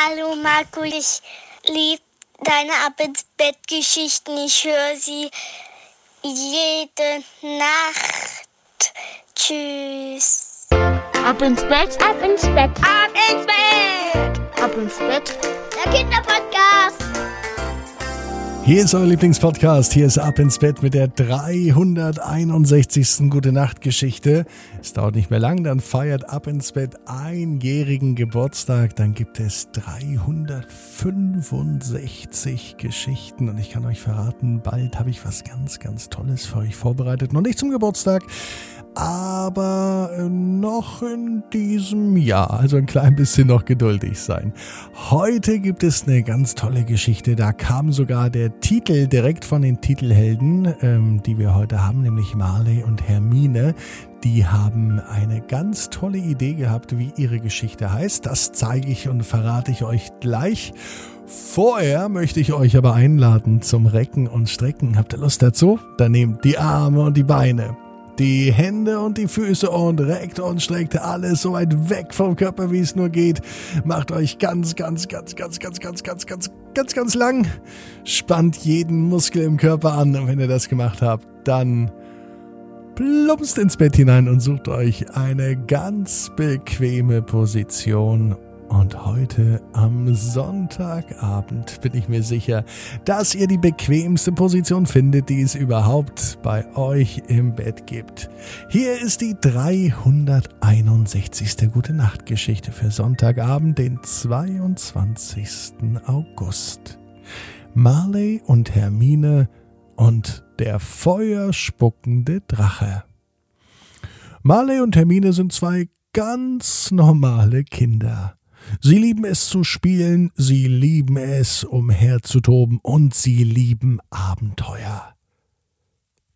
Hallo Marco, ich liebe deine Ab ins Bett Geschichten. Ich höre sie jede Nacht. Tschüss. Ab ins Bett, Ab ins Bett, Ab ins Bett! ab ins Bett. Der Kinderpodcast. Hier ist euer Lieblingspodcast. Hier ist Ab ins Bett mit der 361. Gute Nacht Geschichte. Es dauert nicht mehr lang, dann feiert Ab ins Bett einjährigen Geburtstag. Dann gibt es 365 Geschichten und ich kann euch verraten, bald habe ich was ganz, ganz Tolles für euch vorbereitet. Noch nicht zum Geburtstag, aber noch in diesem Jahr. Also ein klein bisschen noch geduldig sein. Heute gibt es eine ganz tolle Geschichte. Da kam sogar der Titel direkt von den Titelhelden, ähm, die wir heute haben, nämlich Marley und Hermine. Die haben eine ganz tolle Idee gehabt, wie ihre Geschichte heißt. Das zeige ich und verrate ich euch gleich. Vorher möchte ich euch aber einladen zum Recken und Strecken. Habt ihr Lust dazu? Dann nehmt die Arme und die Beine die Hände und die Füße und reckt und streckt alles so weit weg vom Körper, wie es nur geht. Macht euch ganz, ganz, ganz, ganz, ganz, ganz, ganz, ganz, ganz, ganz lang. Spannt jeden Muskel im Körper an. Und wenn ihr das gemacht habt, dann plumpst ins Bett hinein und sucht euch eine ganz bequeme Position. Und heute am Sonntagabend bin ich mir sicher, dass ihr die bequemste Position findet, die es überhaupt bei euch im Bett gibt. Hier ist die 361. Gute Nacht Geschichte für Sonntagabend, den 22. August. Marley und Hermine und der feuerspuckende Drache. Marley und Hermine sind zwei ganz normale Kinder. Sie lieben es zu spielen, sie lieben es umherzutoben und sie lieben Abenteuer.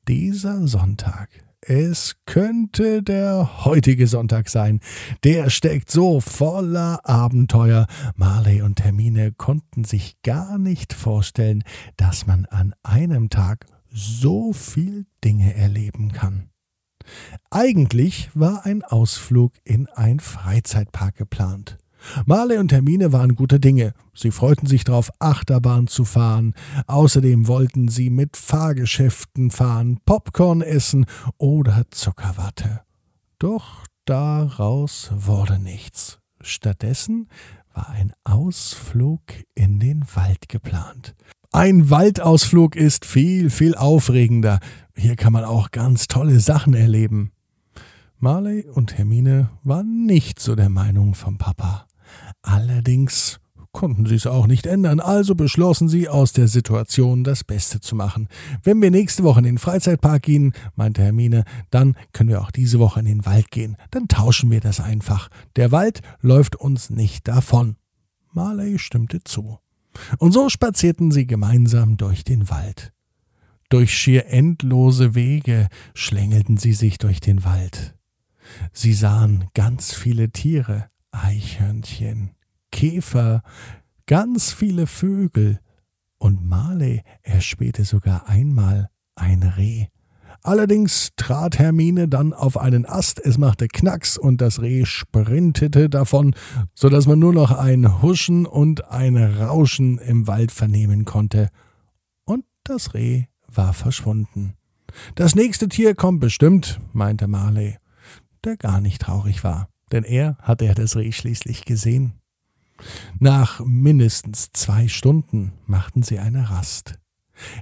Dieser Sonntag, es könnte der heutige Sonntag sein, der steckt so voller Abenteuer. Marley und Hermine konnten sich gar nicht vorstellen, dass man an einem Tag so viel Dinge erleben kann. Eigentlich war ein Ausflug in ein Freizeitpark geplant. Marley und Hermine waren gute Dinge. Sie freuten sich darauf, Achterbahn zu fahren. Außerdem wollten sie mit Fahrgeschäften fahren, Popcorn essen oder Zuckerwatte. Doch daraus wurde nichts. Stattdessen war ein Ausflug in den Wald geplant. Ein Waldausflug ist viel, viel aufregender. Hier kann man auch ganz tolle Sachen erleben. Marley und Hermine waren nicht so der Meinung vom Papa. Allerdings konnten sie es auch nicht ändern, also beschlossen sie, aus der Situation das Beste zu machen. Wenn wir nächste Woche in den Freizeitpark gehen, meinte Hermine, dann können wir auch diese Woche in den Wald gehen. Dann tauschen wir das einfach. Der Wald läuft uns nicht davon. Marley stimmte zu. Und so spazierten sie gemeinsam durch den Wald. Durch schier endlose Wege schlängelten sie sich durch den Wald. Sie sahen ganz viele Tiere, Eichhörnchen, Käfer, ganz viele Vögel, und Marley erspähte sogar einmal ein Reh. Allerdings trat Hermine dann auf einen Ast, es machte Knacks und das Reh sprintete davon, so dass man nur noch ein Huschen und ein Rauschen im Wald vernehmen konnte. Und das Reh war verschwunden. Das nächste Tier kommt bestimmt, meinte Marley, der gar nicht traurig war, denn er hatte ja das Reh schließlich gesehen. Nach mindestens zwei Stunden machten sie eine Rast.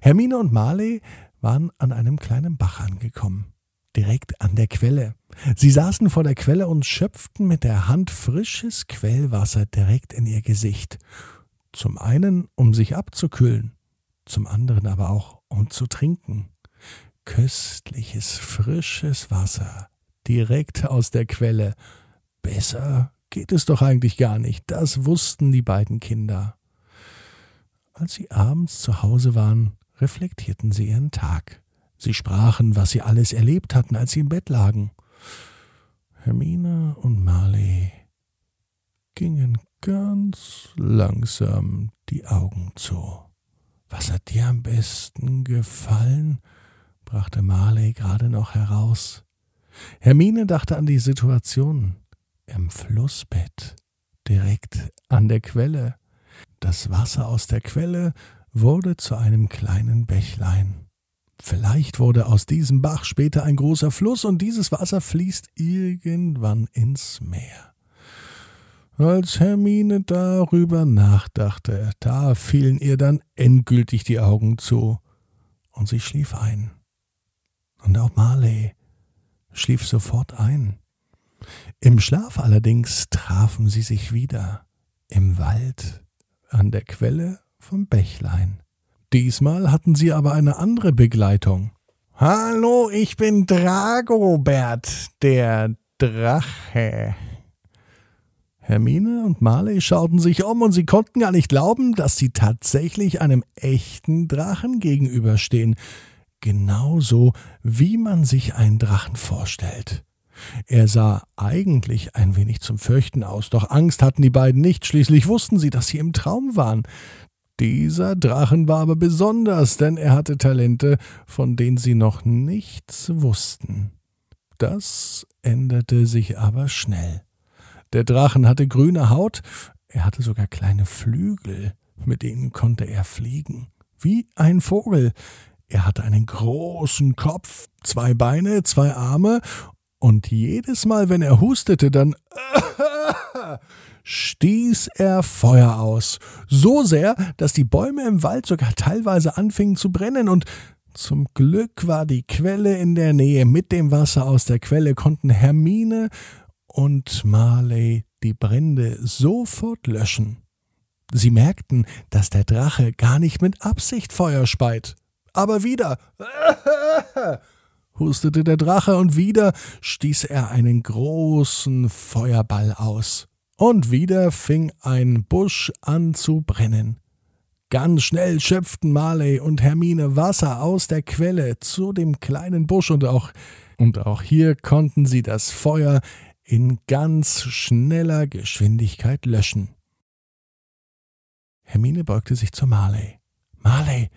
Hermine und Marley waren an einem kleinen Bach angekommen, direkt an der Quelle. Sie saßen vor der Quelle und schöpften mit der Hand frisches Quellwasser direkt in ihr Gesicht. Zum einen, um sich abzukühlen, zum anderen aber auch, um zu trinken. Köstliches, frisches Wasser, direkt aus der Quelle. Besser geht es doch eigentlich gar nicht. Das wussten die beiden Kinder. Als sie abends zu Hause waren, reflektierten sie ihren Tag. Sie sprachen, was sie alles erlebt hatten, als sie im Bett lagen. Hermine und Marley gingen ganz langsam die Augen zu. Was hat dir am besten gefallen? brachte Marley gerade noch heraus. Hermine dachte an die Situation im Flussbett direkt an der Quelle. Das Wasser aus der Quelle wurde zu einem kleinen Bächlein. Vielleicht wurde aus diesem Bach später ein großer Fluss und dieses Wasser fließt irgendwann ins Meer. Als Hermine darüber nachdachte, da fielen ihr dann endgültig die Augen zu, und sie schlief ein. Und auch Marley schlief sofort ein. Im Schlaf allerdings trafen sie sich wieder im Wald an der Quelle vom Bächlein. Diesmal hatten sie aber eine andere Begleitung. Hallo, ich bin Dragobert, der Drache. Hermine und Marley schauten sich um und sie konnten gar nicht glauben, dass sie tatsächlich einem echten Drachen gegenüberstehen. Genauso wie man sich einen Drachen vorstellt. Er sah eigentlich ein wenig zum Fürchten aus, doch Angst hatten die beiden nicht, schließlich wussten sie, dass sie im Traum waren. Dieser Drachen war aber besonders, denn er hatte Talente, von denen sie noch nichts wussten. Das änderte sich aber schnell. Der Drachen hatte grüne Haut, er hatte sogar kleine Flügel, mit denen konnte er fliegen, wie ein Vogel. Er hatte einen großen Kopf, zwei Beine, zwei Arme, und jedes Mal, wenn er hustete, dann stieß er Feuer aus. So sehr, dass die Bäume im Wald sogar teilweise anfingen zu brennen und zum Glück war die Quelle in der Nähe. Mit dem Wasser aus der Quelle konnten Hermine und Marley die Brände sofort löschen. Sie merkten, dass der Drache gar nicht mit Absicht Feuer speit. Aber wieder hustete der Drache und wieder stieß er einen großen Feuerball aus. Und wieder fing ein Busch an zu brennen. Ganz schnell schöpften Marley und Hermine Wasser aus der Quelle zu dem kleinen Busch und auch, und auch hier konnten sie das Feuer in ganz schneller Geschwindigkeit löschen. Hermine beugte sich zu Marley. Marley,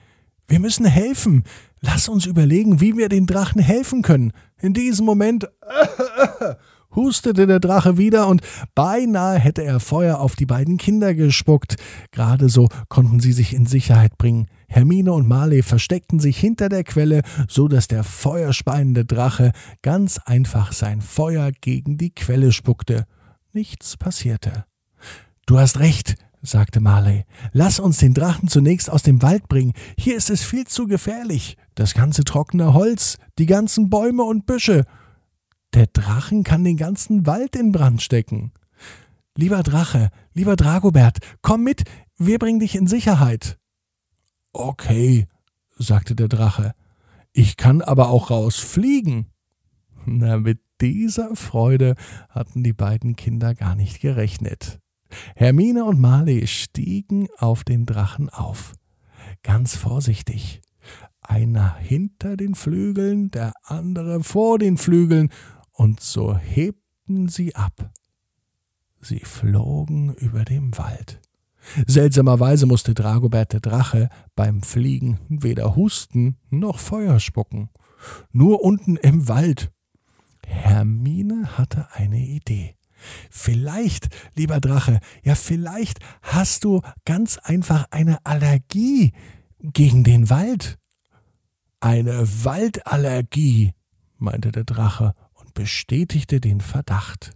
wir müssen helfen. Lass uns überlegen, wie wir den Drachen helfen können. In diesem Moment hustete der Drache wieder und beinahe hätte er Feuer auf die beiden Kinder gespuckt. Gerade so konnten sie sich in Sicherheit bringen. Hermine und Marley versteckten sich hinter der Quelle, so dass der feuerspeiende Drache ganz einfach sein Feuer gegen die Quelle spuckte. Nichts passierte. Du hast recht, sagte Marley. Lass uns den Drachen zunächst aus dem Wald bringen. Hier ist es viel zu gefährlich. Das ganze trockene Holz, die ganzen Bäume und Büsche. Der Drachen kann den ganzen Wald in Brand stecken. Lieber Drache, lieber Dragobert, komm mit, wir bringen dich in Sicherheit. Okay, sagte der Drache, ich kann aber auch rausfliegen. Na, mit dieser Freude hatten die beiden Kinder gar nicht gerechnet. Hermine und Marley stiegen auf den Drachen auf. Ganz vorsichtig. Einer hinter den Flügeln, der andere vor den Flügeln, und so hebten sie ab. Sie flogen über dem Wald. Seltsamerweise musste Dragobert der Drache beim Fliegen weder husten noch Feuer spucken. Nur unten im Wald. Hermine hatte eine Idee. Vielleicht, lieber Drache, ja vielleicht hast du ganz einfach eine Allergie gegen den Wald. Eine Waldallergie, meinte der Drache und bestätigte den Verdacht.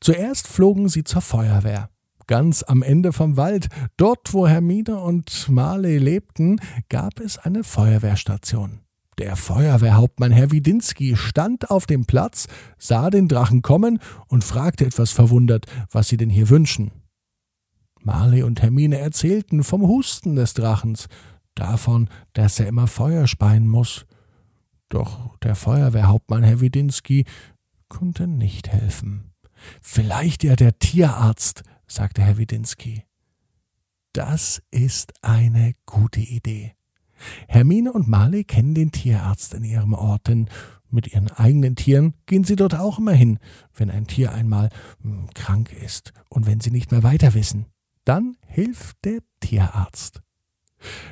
Zuerst flogen sie zur Feuerwehr. Ganz am Ende vom Wald, dort wo Hermine und Marley lebten, gab es eine Feuerwehrstation. Der Feuerwehrhauptmann Herr Widinski stand auf dem Platz, sah den Drachen kommen und fragte etwas verwundert, was sie denn hier wünschen. Marley und Hermine erzählten vom Husten des Drachens, davon, dass er immer Feuer speien muss. Doch der Feuerwehrhauptmann Herr Widinski konnte nicht helfen. Vielleicht ja der Tierarzt, sagte Herr Widinski. Das ist eine gute Idee. Hermine und Marley kennen den Tierarzt in ihrem Ort, denn mit ihren eigenen Tieren gehen sie dort auch immer hin, wenn ein Tier einmal hm, krank ist und wenn sie nicht mehr weiter wissen. Dann hilft der Tierarzt.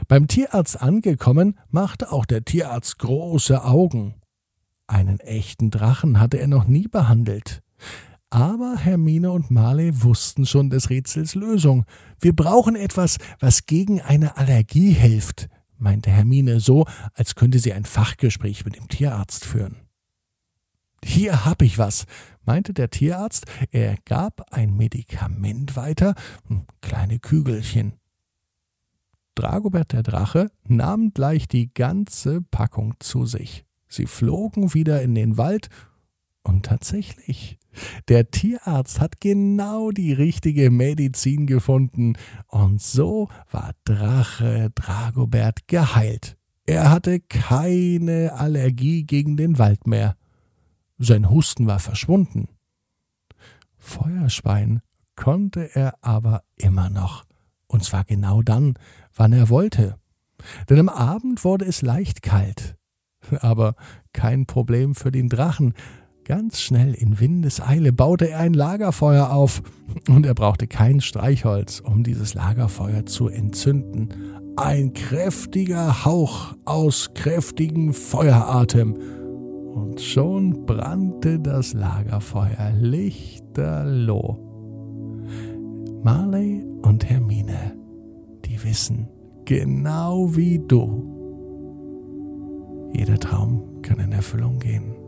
Beim Tierarzt angekommen, machte auch der Tierarzt große Augen. Einen echten Drachen hatte er noch nie behandelt. Aber Hermine und Marley wussten schon des Rätsels Lösung. Wir brauchen etwas, was gegen eine Allergie hilft, meinte Hermine so, als könnte sie ein Fachgespräch mit dem Tierarzt führen. Hier hab ich was, meinte der Tierarzt. Er gab ein Medikament weiter, hm, kleine Kügelchen. Dragobert der Drache nahm gleich die ganze Packung zu sich. Sie flogen wieder in den Wald und tatsächlich, der Tierarzt hat genau die richtige Medizin gefunden und so war Drache Dragobert geheilt. Er hatte keine Allergie gegen den Wald mehr. Sein Husten war verschwunden. Feuerschwein konnte er aber immer noch. Und zwar genau dann, wann er wollte. Denn am Abend wurde es leicht kalt. Aber kein Problem für den Drachen. Ganz schnell in Windeseile baute er ein Lagerfeuer auf. Und er brauchte kein Streichholz, um dieses Lagerfeuer zu entzünden. Ein kräftiger Hauch aus kräftigem Feueratem und schon brannte das Lagerfeuer lichterloh. Marley und Hermine, die wissen, genau wie du, jeder Traum kann in Erfüllung gehen.